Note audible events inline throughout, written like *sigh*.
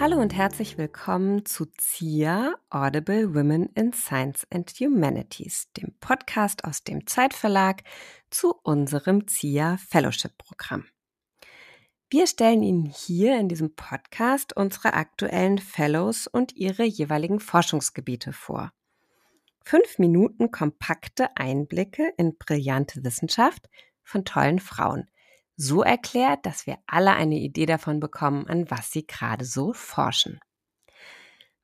Hallo und herzlich willkommen zu ZIA Audible Women in Science and Humanities, dem Podcast aus dem Zeitverlag zu unserem ZIA Fellowship Programm. Wir stellen Ihnen hier in diesem Podcast unsere aktuellen Fellows und ihre jeweiligen Forschungsgebiete vor. Fünf Minuten kompakte Einblicke in brillante Wissenschaft von tollen Frauen – so erklärt, dass wir alle eine Idee davon bekommen, an was sie gerade so forschen.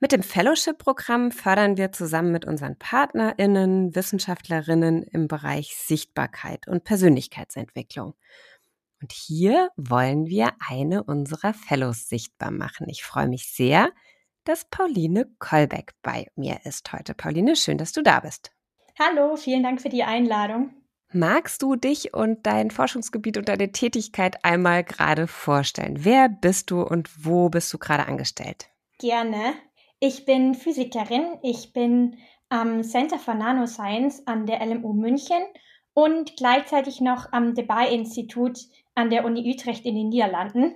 Mit dem Fellowship-Programm fördern wir zusammen mit unseren PartnerInnen, Wissenschaftlerinnen im Bereich Sichtbarkeit und Persönlichkeitsentwicklung. Und hier wollen wir eine unserer Fellows sichtbar machen. Ich freue mich sehr, dass Pauline Kolbeck bei mir ist heute. Pauline, schön, dass du da bist. Hallo, vielen Dank für die Einladung. Magst du dich und dein Forschungsgebiet und deine Tätigkeit einmal gerade vorstellen? Wer bist du und wo bist du gerade angestellt? Gerne. Ich bin Physikerin. Ich bin am Center for Nanoscience an der LMU München und gleichzeitig noch am Debye-Institut an der Uni Utrecht in den Niederlanden.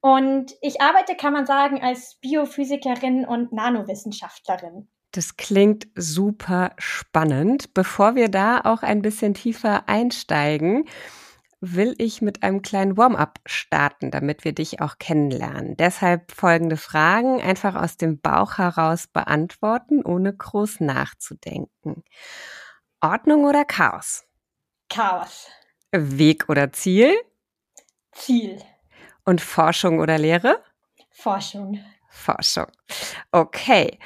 Und ich arbeite, kann man sagen, als Biophysikerin und Nanowissenschaftlerin. Das klingt super spannend. Bevor wir da auch ein bisschen tiefer einsteigen, will ich mit einem kleinen Warm-up starten, damit wir dich auch kennenlernen. Deshalb folgende Fragen einfach aus dem Bauch heraus beantworten, ohne groß nachzudenken. Ordnung oder Chaos? Chaos. Weg oder Ziel? Ziel. Und Forschung oder Lehre? Forschung. Forschung. Okay.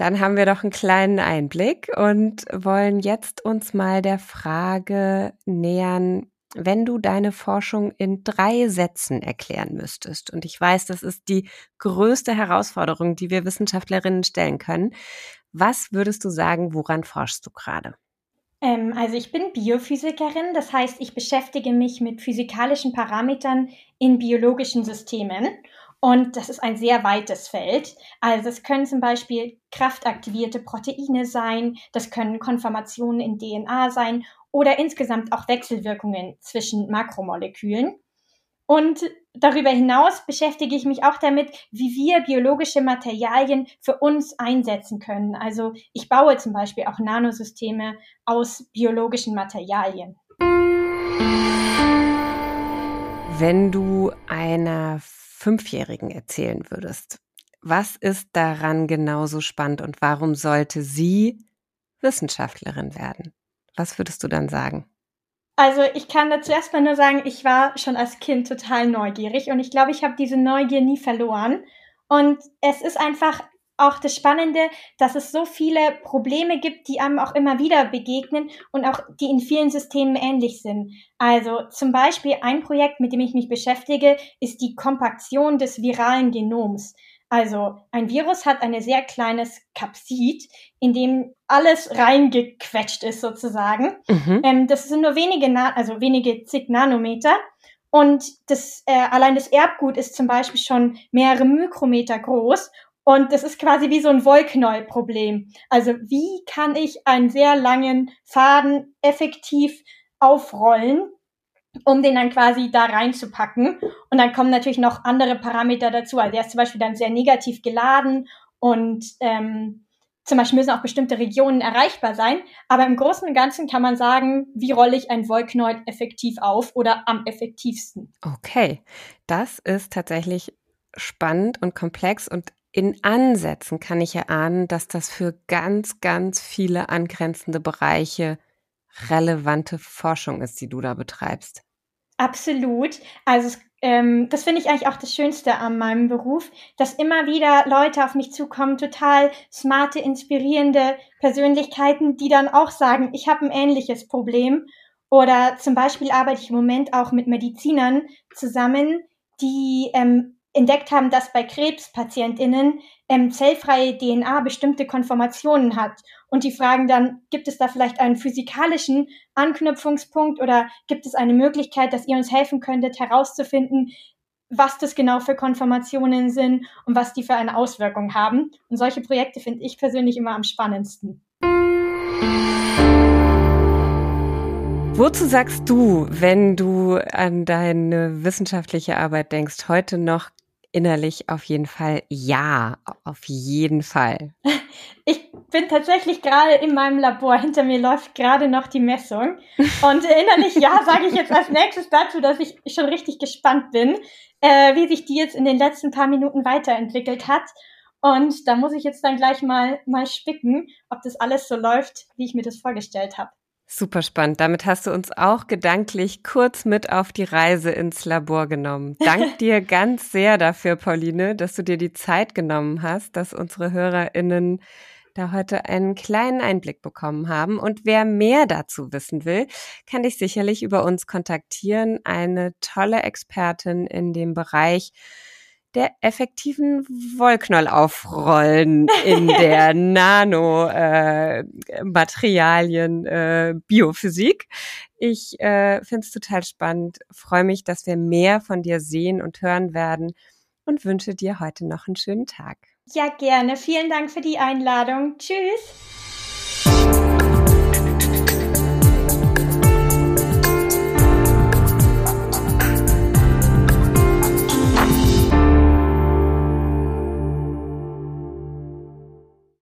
Dann haben wir doch einen kleinen Einblick und wollen jetzt uns mal der Frage nähern, wenn du deine Forschung in drei Sätzen erklären müsstest. Und ich weiß, das ist die größte Herausforderung, die wir Wissenschaftlerinnen stellen können. Was würdest du sagen, woran forschst du gerade? Ähm, also ich bin Biophysikerin, das heißt, ich beschäftige mich mit physikalischen Parametern in biologischen Systemen. Und das ist ein sehr weites Feld. Also es können zum Beispiel kraftaktivierte Proteine sein, das können Konformationen in DNA sein oder insgesamt auch Wechselwirkungen zwischen Makromolekülen. Und darüber hinaus beschäftige ich mich auch damit, wie wir biologische Materialien für uns einsetzen können. Also ich baue zum Beispiel auch Nanosysteme aus biologischen Materialien. Wenn du einer Fünfjährigen erzählen würdest, was ist daran genauso spannend und warum sollte sie Wissenschaftlerin werden? Was würdest du dann sagen? Also ich kann dazu erstmal nur sagen, ich war schon als Kind total neugierig und ich glaube, ich habe diese Neugier nie verloren. Und es ist einfach auch das Spannende, dass es so viele Probleme gibt, die einem auch immer wieder begegnen und auch die in vielen Systemen ähnlich sind. Also zum Beispiel ein Projekt, mit dem ich mich beschäftige, ist die Kompaktion des viralen Genoms. Also ein Virus hat ein sehr kleines Kapsid, in dem alles reingequetscht ist sozusagen. Mhm. Ähm, das sind nur wenige, Na also wenige zig Nanometer. Und das, äh, allein das Erbgut ist zum Beispiel schon mehrere Mikrometer groß und das ist quasi wie so ein Wollknäuel-Problem. Also wie kann ich einen sehr langen Faden effektiv aufrollen, um den dann quasi da reinzupacken. Und dann kommen natürlich noch andere Parameter dazu. Also der ist zum Beispiel dann sehr negativ geladen und ähm, zum Beispiel müssen auch bestimmte Regionen erreichbar sein. Aber im Großen und Ganzen kann man sagen, wie rolle ich ein Wollknäuel effektiv auf oder am effektivsten. Okay, das ist tatsächlich spannend und komplex und in Ansätzen kann ich erahnen, dass das für ganz, ganz viele angrenzende Bereiche relevante Forschung ist, die du da betreibst. Absolut. Also ähm, das finde ich eigentlich auch das Schönste an meinem Beruf, dass immer wieder Leute auf mich zukommen, total smarte, inspirierende Persönlichkeiten, die dann auch sagen, ich habe ein ähnliches Problem. Oder zum Beispiel arbeite ich im Moment auch mit Medizinern zusammen, die ähm, entdeckt haben, dass bei Krebspatientinnen ähm, zellfreie DNA bestimmte Konformationen hat. Und die fragen dann, gibt es da vielleicht einen physikalischen Anknüpfungspunkt oder gibt es eine Möglichkeit, dass ihr uns helfen könntet, herauszufinden, was das genau für Konformationen sind und was die für eine Auswirkung haben. Und solche Projekte finde ich persönlich immer am spannendsten. Wozu sagst du, wenn du an deine wissenschaftliche Arbeit denkst, heute noch innerlich auf jeden Fall ja, auf jeden Fall. Ich bin tatsächlich gerade in meinem Labor. Hinter mir läuft gerade noch die Messung. Und innerlich ja, sage ich jetzt als nächstes dazu, dass ich schon richtig gespannt bin, äh, wie sich die jetzt in den letzten paar Minuten weiterentwickelt hat. Und da muss ich jetzt dann gleich mal, mal spicken, ob das alles so läuft, wie ich mir das vorgestellt habe. Super spannend. Damit hast du uns auch gedanklich kurz mit auf die Reise ins Labor genommen. Dank *laughs* dir ganz sehr dafür, Pauline, dass du dir die Zeit genommen hast, dass unsere HörerInnen da heute einen kleinen Einblick bekommen haben. Und wer mehr dazu wissen will, kann dich sicherlich über uns kontaktieren. Eine tolle Expertin in dem Bereich der effektiven Wollknoll aufrollen in der *laughs* Nanomaterialien äh, äh, Biophysik. Ich äh, finde es total spannend, freue mich, dass wir mehr von dir sehen und hören werden und wünsche dir heute noch einen schönen Tag. Ja, gerne. Vielen Dank für die Einladung. Tschüss.